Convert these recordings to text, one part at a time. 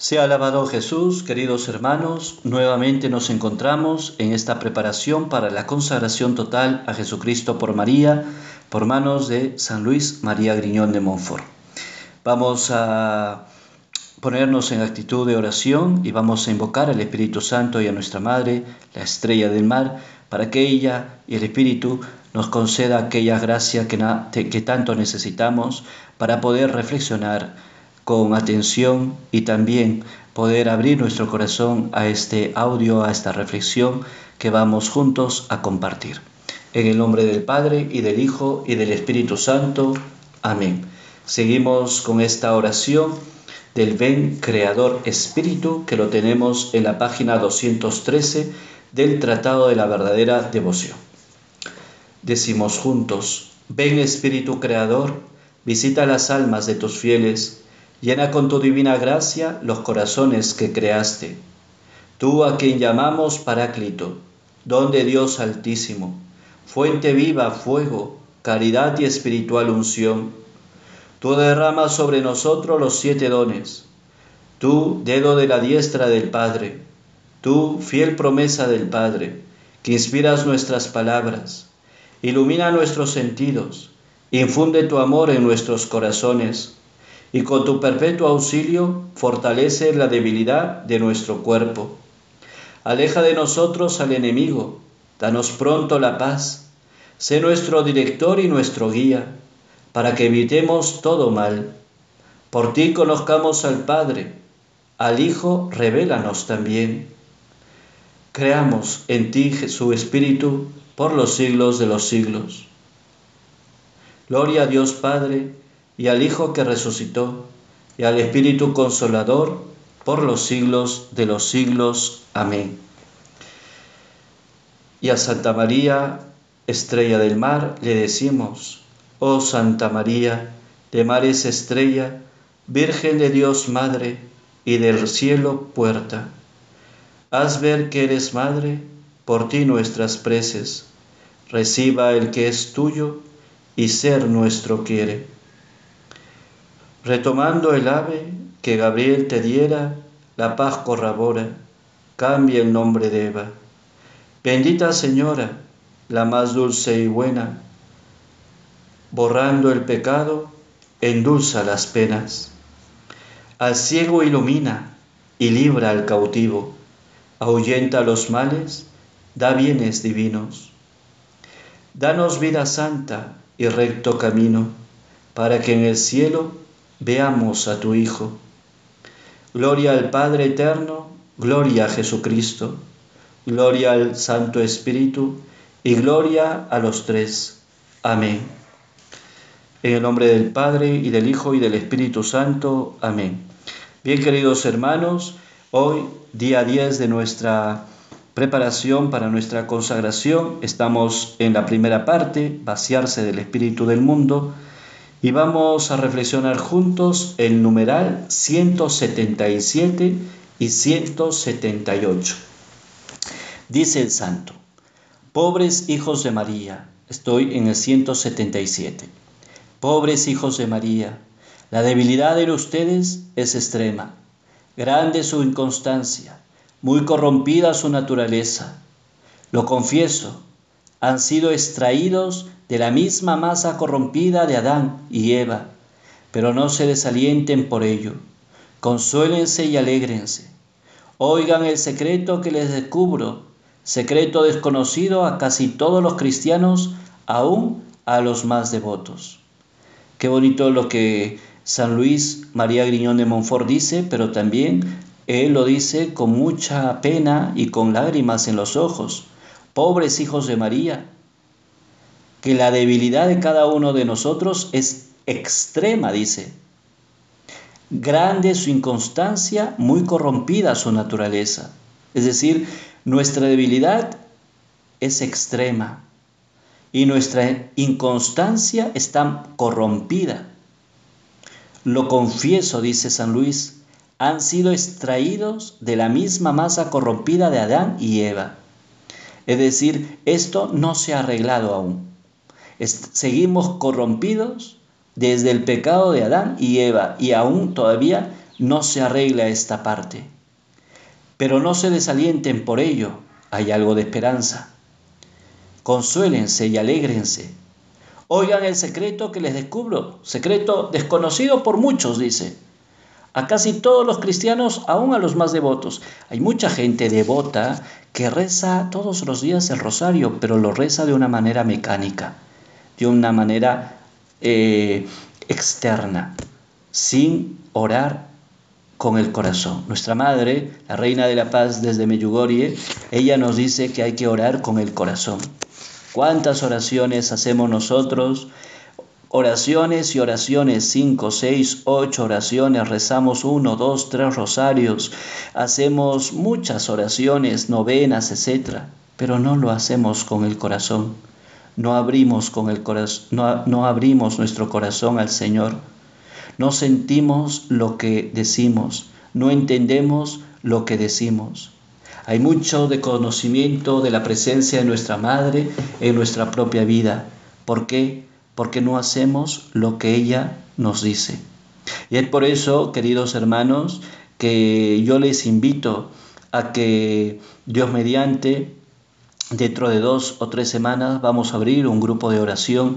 Sea alabado Jesús, queridos hermanos, nuevamente nos encontramos en esta preparación para la consagración total a Jesucristo por María, por manos de San Luis María Griñón de Montfort. Vamos a ponernos en actitud de oración y vamos a invocar al Espíritu Santo y a nuestra Madre, la estrella del mar, para que ella y el Espíritu nos conceda aquella gracia que, que tanto necesitamos para poder reflexionar con atención y también poder abrir nuestro corazón a este audio, a esta reflexión que vamos juntos a compartir. En el nombre del Padre y del Hijo y del Espíritu Santo. Amén. Seguimos con esta oración del Ven Creador Espíritu que lo tenemos en la página 213 del Tratado de la Verdadera Devoción. Decimos juntos, ven Espíritu Creador, visita las almas de tus fieles, Llena con tu divina gracia los corazones que creaste. Tú a quien llamamos Paráclito, don de Dios altísimo, fuente viva, fuego, caridad y espiritual unción. Tú derramas sobre nosotros los siete dones. Tú, dedo de la diestra del Padre. Tú, fiel promesa del Padre, que inspiras nuestras palabras. Ilumina nuestros sentidos. Infunde tu amor en nuestros corazones y con tu perpetuo auxilio fortalece la debilidad de nuestro cuerpo. Aleja de nosotros al enemigo, danos pronto la paz, sé nuestro director y nuestro guía, para que evitemos todo mal. Por ti conozcamos al Padre, al Hijo revélanos también. Creamos en ti su Espíritu por los siglos de los siglos. Gloria a Dios Padre, y al Hijo que resucitó, y al Espíritu Consolador, por los siglos de los siglos. Amén. Y a Santa María, estrella del mar, le decimos, oh Santa María, de mares estrella, Virgen de Dios Madre, y del cielo puerta. Haz ver que eres Madre, por ti nuestras preces, reciba el que es tuyo, y ser nuestro quiere Retomando el ave que Gabriel te diera, la paz corrobora, cambia el nombre de Eva. Bendita Señora, la más dulce y buena, borrando el pecado, endulza las penas. Al ciego ilumina y libra al cautivo, ahuyenta los males, da bienes divinos. Danos vida santa y recto camino, para que en el cielo veamos a tu Hijo. Gloria al Padre Eterno, gloria a Jesucristo, gloria al Santo Espíritu y gloria a los tres. Amén. En el nombre del Padre y del Hijo y del Espíritu Santo. Amén. Bien queridos hermanos, hoy día 10 de nuestra preparación para nuestra consagración, estamos en la primera parte, vaciarse del Espíritu del mundo, y vamos a reflexionar juntos el numeral 177 y 178. Dice el santo, pobres hijos de María, estoy en el 177, pobres hijos de María, la debilidad de ustedes es extrema, grande su inconstancia, muy corrompida su naturaleza. Lo confieso, han sido extraídos de la misma masa corrompida de Adán y Eva, pero no se desalienten por ello. Consuélense y alégrense. Oigan el secreto que les descubro, secreto desconocido a casi todos los cristianos, aún a los más devotos. Qué bonito lo que San Luis María Griñón de Montfort dice, pero también él lo dice con mucha pena y con lágrimas en los ojos. Pobres hijos de María, que la debilidad de cada uno de nosotros es extrema, dice. Grande su inconstancia, muy corrompida su naturaleza. Es decir, nuestra debilidad es extrema y nuestra inconstancia está corrompida. Lo confieso, dice San Luis, han sido extraídos de la misma masa corrompida de Adán y Eva. Es decir, esto no se ha arreglado aún seguimos corrompidos desde el pecado de Adán y Eva y aún todavía no se arregla esta parte. Pero no se desalienten por ello, hay algo de esperanza. Consuélense y alégrense. Oigan el secreto que les descubro, secreto desconocido por muchos, dice. A casi todos los cristianos, aún a los más devotos. Hay mucha gente devota que reza todos los días el rosario, pero lo reza de una manera mecánica, de una manera eh, externa, sin orar con el corazón. Nuestra madre, la reina de la paz desde Meyugorie, ella nos dice que hay que orar con el corazón. ¿Cuántas oraciones hacemos nosotros? Oraciones y oraciones, cinco, seis, ocho oraciones, rezamos uno, dos, tres rosarios, hacemos muchas oraciones, novenas, etc. Pero no lo hacemos con el corazón. No abrimos, con el corazón, no, no abrimos nuestro corazón al Señor no sentimos lo que decimos, no entendemos lo que decimos. Hay mucho de conocimiento de la presencia de nuestra Madre en nuestra propia vida. ¿Por qué? Porque no hacemos lo que ella nos dice. Y es por eso, queridos hermanos, que yo les invito a que Dios mediante, dentro de dos o tres semanas, vamos a abrir un grupo de oración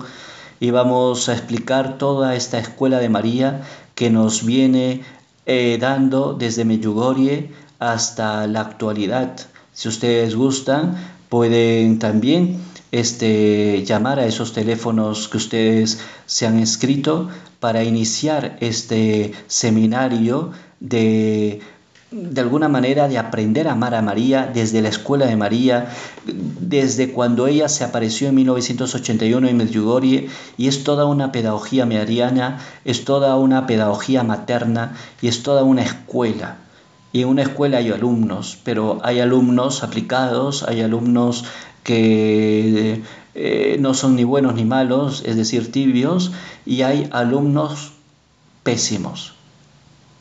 y vamos a explicar toda esta escuela de María que nos viene eh, dando desde Medjugorje hasta la actualidad. Si ustedes gustan, pueden también este, llamar a esos teléfonos que ustedes se han escrito para iniciar este seminario de de alguna manera de aprender a amar a María desde la escuela de María, desde cuando ella se apareció en 1981 en Medjugorje y es toda una pedagogía mariana, es toda una pedagogía materna y es toda una escuela. Y en una escuela hay alumnos, pero hay alumnos aplicados, hay alumnos que eh, no son ni buenos ni malos, es decir, tibios, y hay alumnos pésimos.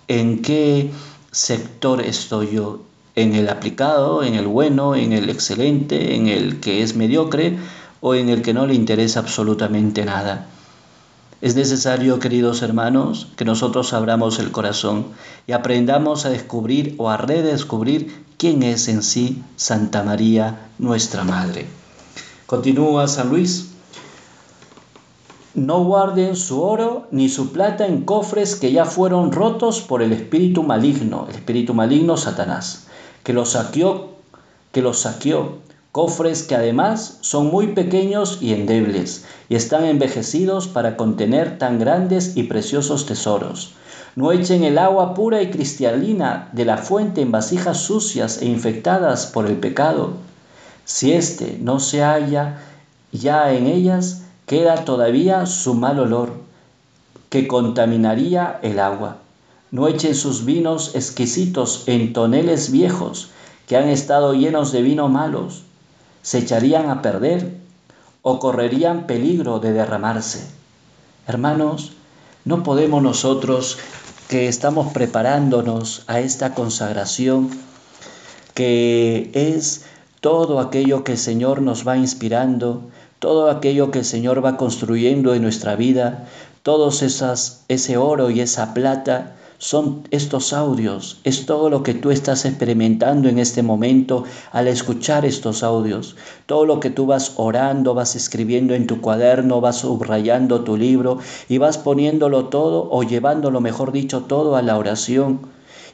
¿En qué sector estoy yo, en el aplicado, en el bueno, en el excelente, en el que es mediocre o en el que no le interesa absolutamente nada. Es necesario, queridos hermanos, que nosotros abramos el corazón y aprendamos a descubrir o a redescubrir quién es en sí Santa María, nuestra Madre. Continúa San Luis. No guarden su oro ni su plata en cofres que ya fueron rotos por el espíritu maligno, el espíritu maligno Satanás, que los saqueó, que los saqueó, cofres que además son muy pequeños y endebles, y están envejecidos para contener tan grandes y preciosos tesoros. No echen el agua pura y cristalina de la fuente en vasijas sucias e infectadas por el pecado. Si éste no se halla ya en ellas, queda todavía su mal olor, que contaminaría el agua. No echen sus vinos exquisitos en toneles viejos, que han estado llenos de vino malos. Se echarían a perder o correrían peligro de derramarse. Hermanos, no podemos nosotros que estamos preparándonos a esta consagración, que es todo aquello que el Señor nos va inspirando, todo aquello que el Señor va construyendo en nuestra vida, todos esas, ese oro y esa plata, son estos audios, es todo lo que tú estás experimentando en este momento al escuchar estos audios, todo lo que tú vas orando, vas escribiendo en tu cuaderno, vas subrayando tu libro y vas poniéndolo todo o llevándolo, mejor dicho, todo a la oración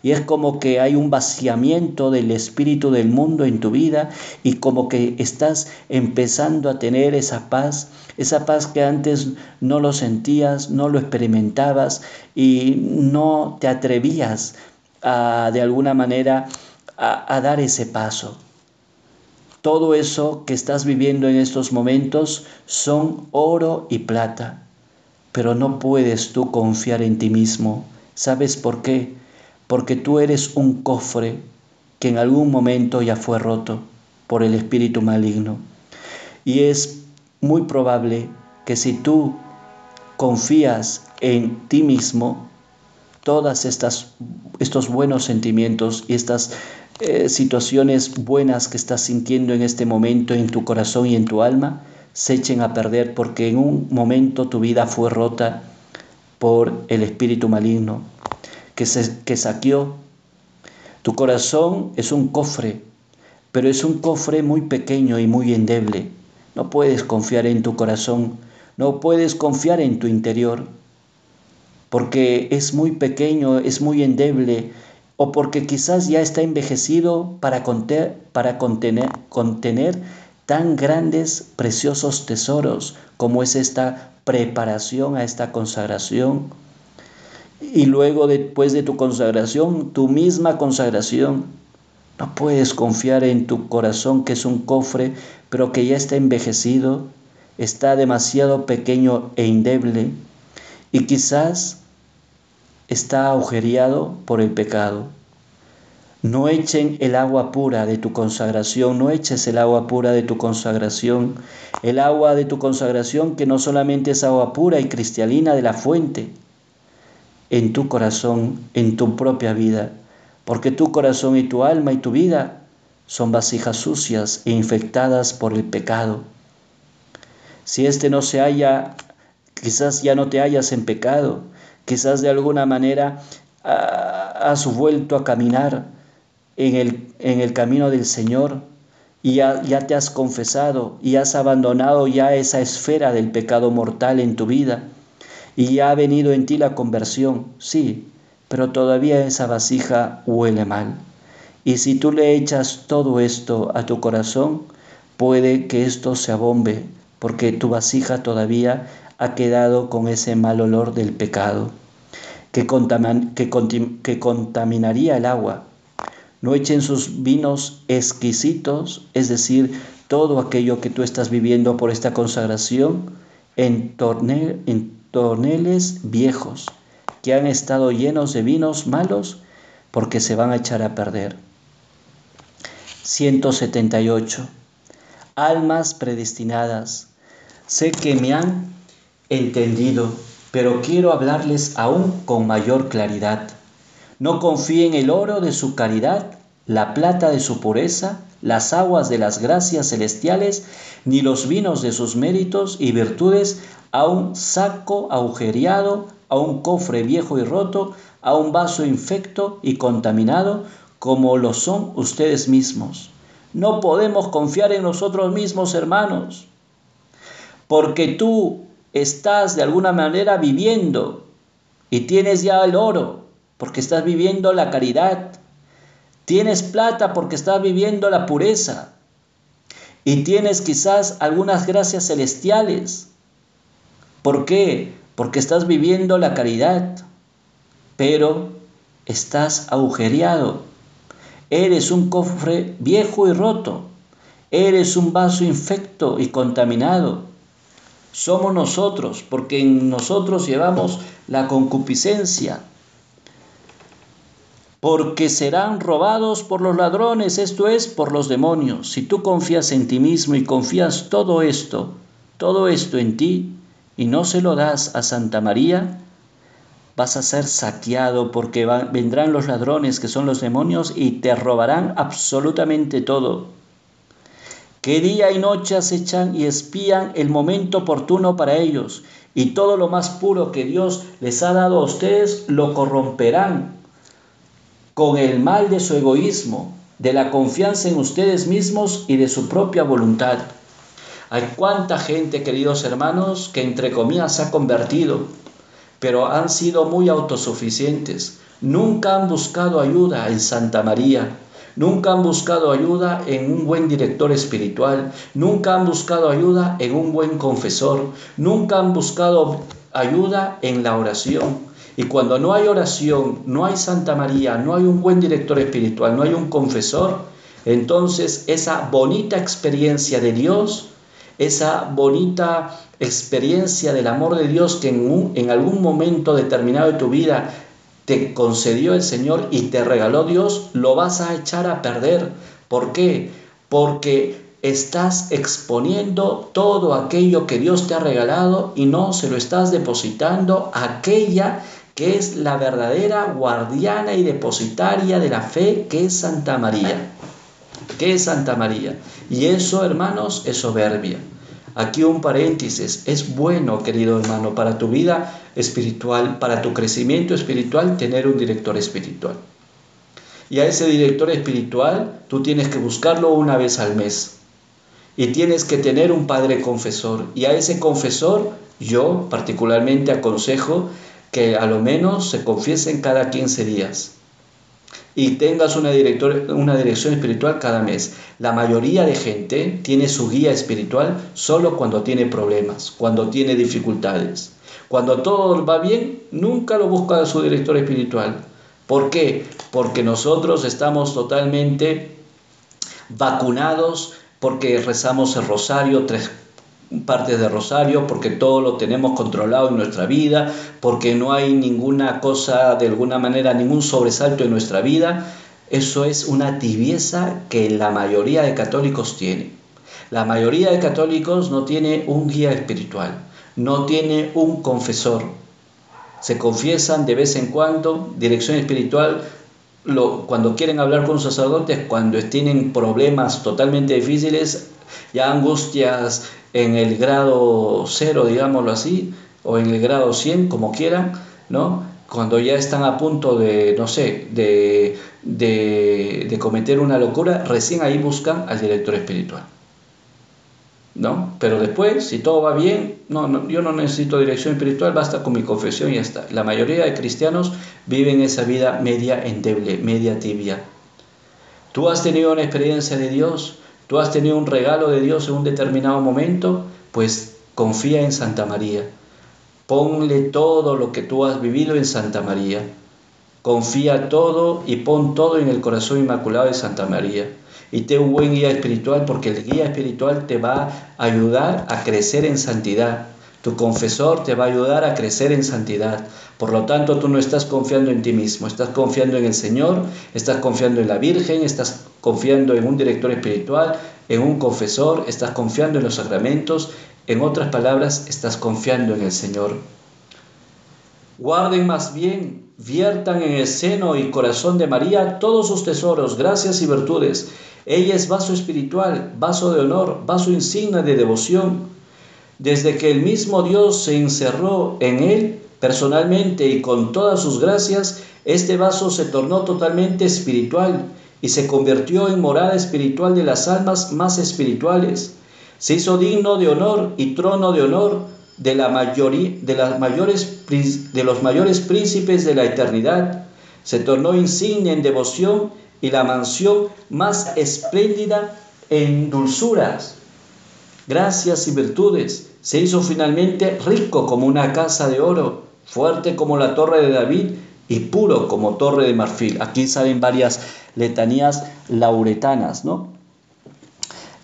y es como que hay un vaciamiento del espíritu del mundo en tu vida y como que estás empezando a tener esa paz, esa paz que antes no lo sentías, no lo experimentabas y no te atrevías a, de alguna manera a, a dar ese paso. Todo eso que estás viviendo en estos momentos son oro y plata, pero no puedes tú confiar en ti mismo. ¿Sabes por qué? Porque tú eres un cofre que en algún momento ya fue roto por el espíritu maligno. Y es muy probable que si tú confías en ti mismo, todas estas estos buenos sentimientos y estas eh, situaciones buenas que estás sintiendo en este momento en tu corazón y en tu alma se echen a perder porque en un momento tu vida fue rota por el espíritu maligno que, se, que saqueó. Tu corazón es un cofre, pero es un cofre muy pequeño y muy endeble. No puedes confiar en tu corazón, no puedes confiar en tu interior, porque es muy pequeño, es muy endeble, o porque quizás ya está envejecido para, para contener, contener tan grandes, preciosos tesoros como es esta preparación a esta consagración. Y luego después de tu consagración, tu misma consagración, no puedes confiar en tu corazón que es un cofre, pero que ya está envejecido, está demasiado pequeño e indeble y quizás está agujereado por el pecado. No echen el agua pura de tu consagración, no eches el agua pura de tu consagración, el agua de tu consagración que no solamente es agua pura y cristalina de la fuente, en tu corazón, en tu propia vida, porque tu corazón y tu alma y tu vida son vasijas sucias e infectadas por el pecado. Si éste no se halla, quizás ya no te hallas en pecado, quizás de alguna manera ah, has vuelto a caminar en el, en el camino del Señor y ya, ya te has confesado y has abandonado ya esa esfera del pecado mortal en tu vida y ha venido en ti la conversión, sí, pero todavía esa vasija huele mal. Y si tú le echas todo esto a tu corazón, puede que esto se abombe, porque tu vasija todavía ha quedado con ese mal olor del pecado, que, que contaminaría el agua. No echen sus vinos exquisitos, es decir, todo aquello que tú estás viviendo por esta consagración, en, en torneles viejos que han estado llenos de vinos malos porque se van a echar a perder. 178. Almas predestinadas. Sé que me han entendido, pero quiero hablarles aún con mayor claridad. No confíen el oro de su caridad, la plata de su pureza, las aguas de las gracias celestiales, ni los vinos de sus méritos y virtudes a un saco agujereado, a un cofre viejo y roto, a un vaso infecto y contaminado, como lo son ustedes mismos. No podemos confiar en nosotros mismos, hermanos, porque tú estás de alguna manera viviendo y tienes ya el oro, porque estás viviendo la caridad, tienes plata porque estás viviendo la pureza, y tienes quizás algunas gracias celestiales, ¿Por qué? Porque estás viviendo la caridad, pero estás agujereado. Eres un cofre viejo y roto. Eres un vaso infecto y contaminado. Somos nosotros, porque en nosotros llevamos la concupiscencia. Porque serán robados por los ladrones, esto es, por los demonios. Si tú confías en ti mismo y confías todo esto, todo esto en ti, y no se lo das a Santa María, vas a ser saqueado porque vendrán los ladrones que son los demonios y te robarán absolutamente todo. Que día y noche acechan y espían el momento oportuno para ellos y todo lo más puro que Dios les ha dado a ustedes lo corromperán con el mal de su egoísmo, de la confianza en ustedes mismos y de su propia voluntad. Hay cuánta gente, queridos hermanos, que entre comillas se ha convertido, pero han sido muy autosuficientes. Nunca han buscado ayuda en Santa María. Nunca han buscado ayuda en un buen director espiritual. Nunca han buscado ayuda en un buen confesor. Nunca han buscado ayuda en la oración. Y cuando no hay oración, no hay Santa María, no hay un buen director espiritual, no hay un confesor, entonces esa bonita experiencia de Dios esa bonita experiencia del amor de Dios que en, en algún momento determinado de tu vida te concedió el Señor y te regaló Dios, lo vas a echar a perder. ¿Por qué? Porque estás exponiendo todo aquello que Dios te ha regalado y no se lo estás depositando a aquella que es la verdadera guardiana y depositaria de la fe, que es Santa María. ¿Qué es Santa María? Y eso, hermanos, es soberbia. Aquí un paréntesis, es bueno, querido hermano, para tu vida espiritual, para tu crecimiento espiritual, tener un director espiritual. Y a ese director espiritual tú tienes que buscarlo una vez al mes. Y tienes que tener un padre confesor. Y a ese confesor yo particularmente aconsejo que a lo menos se confiesen cada 15 días y tengas una, una dirección espiritual cada mes. La mayoría de gente tiene su guía espiritual solo cuando tiene problemas, cuando tiene dificultades. Cuando todo va bien, nunca lo busca su director espiritual. ¿Por qué? Porque nosotros estamos totalmente vacunados, porque rezamos el rosario tres partes de rosario, porque todo lo tenemos controlado en nuestra vida, porque no hay ninguna cosa, de alguna manera, ningún sobresalto en nuestra vida. Eso es una tibieza que la mayoría de católicos tiene. La mayoría de católicos no tiene un guía espiritual, no tiene un confesor. Se confiesan de vez en cuando, dirección espiritual, lo, cuando quieren hablar con un sacerdote, cuando tienen problemas totalmente difíciles, ya angustias en el grado cero, digámoslo así, o en el grado 100, como quieran, ¿no? Cuando ya están a punto de, no sé, de, de, cometer una locura, recién ahí buscan al director espiritual. ¿No? Pero después, si todo va bien, no, no, yo no necesito dirección espiritual, basta con mi confesión y ya está. La mayoría de cristianos viven esa vida media endeble, media tibia. ¿Tú has tenido una experiencia de Dios? Tú has tenido un regalo de Dios en un determinado momento, pues confía en Santa María. Ponle todo lo que tú has vivido en Santa María. Confía todo y pon todo en el corazón inmaculado de Santa María. Y ten un buen guía espiritual porque el guía espiritual te va a ayudar a crecer en santidad. Tu confesor te va a ayudar a crecer en santidad. Por lo tanto, tú no estás confiando en ti mismo, estás confiando en el Señor, estás confiando en la Virgen, estás confiando en un director espiritual, en un confesor, estás confiando en los sacramentos, en otras palabras, estás confiando en el Señor. Guarden más bien, viertan en el seno y corazón de María todos sus tesoros, gracias y virtudes. Ella es vaso espiritual, vaso de honor, vaso insignia de devoción desde que el mismo Dios se encerró en él personalmente y con todas sus gracias, este vaso se tornó totalmente espiritual y se convirtió en morada espiritual de las almas más espirituales. Se hizo digno de honor y trono de honor de, la mayoría, de, las mayores, de los mayores príncipes de la eternidad. Se tornó insignia en devoción y la mansión más espléndida en dulzuras gracias y virtudes, se hizo finalmente rico como una casa de oro, fuerte como la torre de David y puro como torre de marfil. Aquí salen varias letanías lauretanas, ¿no?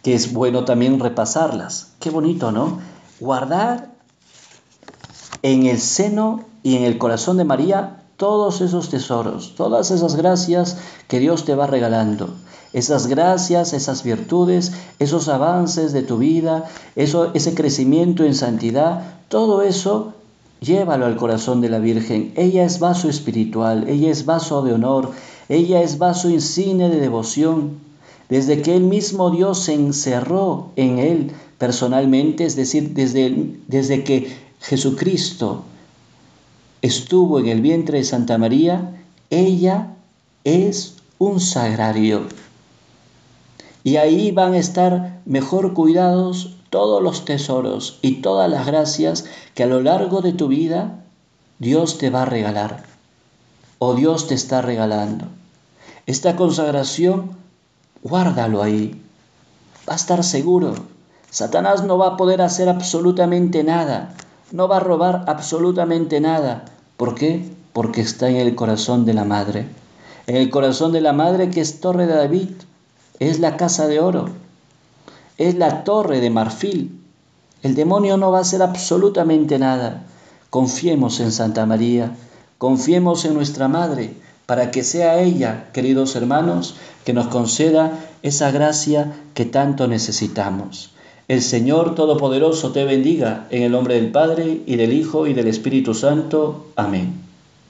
Que es bueno también repasarlas. Qué bonito, ¿no? Guardar en el seno y en el corazón de María todos esos tesoros, todas esas gracias que Dios te va regalando esas gracias, esas virtudes, esos avances de tu vida, eso, ese crecimiento en santidad, todo eso llévalo al corazón de la Virgen. Ella es vaso espiritual, ella es vaso de honor, ella es vaso insigne de devoción. Desde que el mismo Dios se encerró en él personalmente, es decir, desde, desde que Jesucristo estuvo en el vientre de Santa María, ella es un sagrario. Y ahí van a estar mejor cuidados todos los tesoros y todas las gracias que a lo largo de tu vida Dios te va a regalar o Dios te está regalando. Esta consagración, guárdalo ahí. Va a estar seguro. Satanás no va a poder hacer absolutamente nada. No va a robar absolutamente nada. ¿Por qué? Porque está en el corazón de la madre. En el corazón de la madre que es Torre de David es la casa de oro, es la torre de marfil. El demonio no va a hacer absolutamente nada. Confiemos en Santa María, confiemos en nuestra Madre, para que sea ella, queridos hermanos, que nos conceda esa gracia que tanto necesitamos. El Señor Todopoderoso te bendiga en el nombre del Padre y del Hijo y del Espíritu Santo. Amén.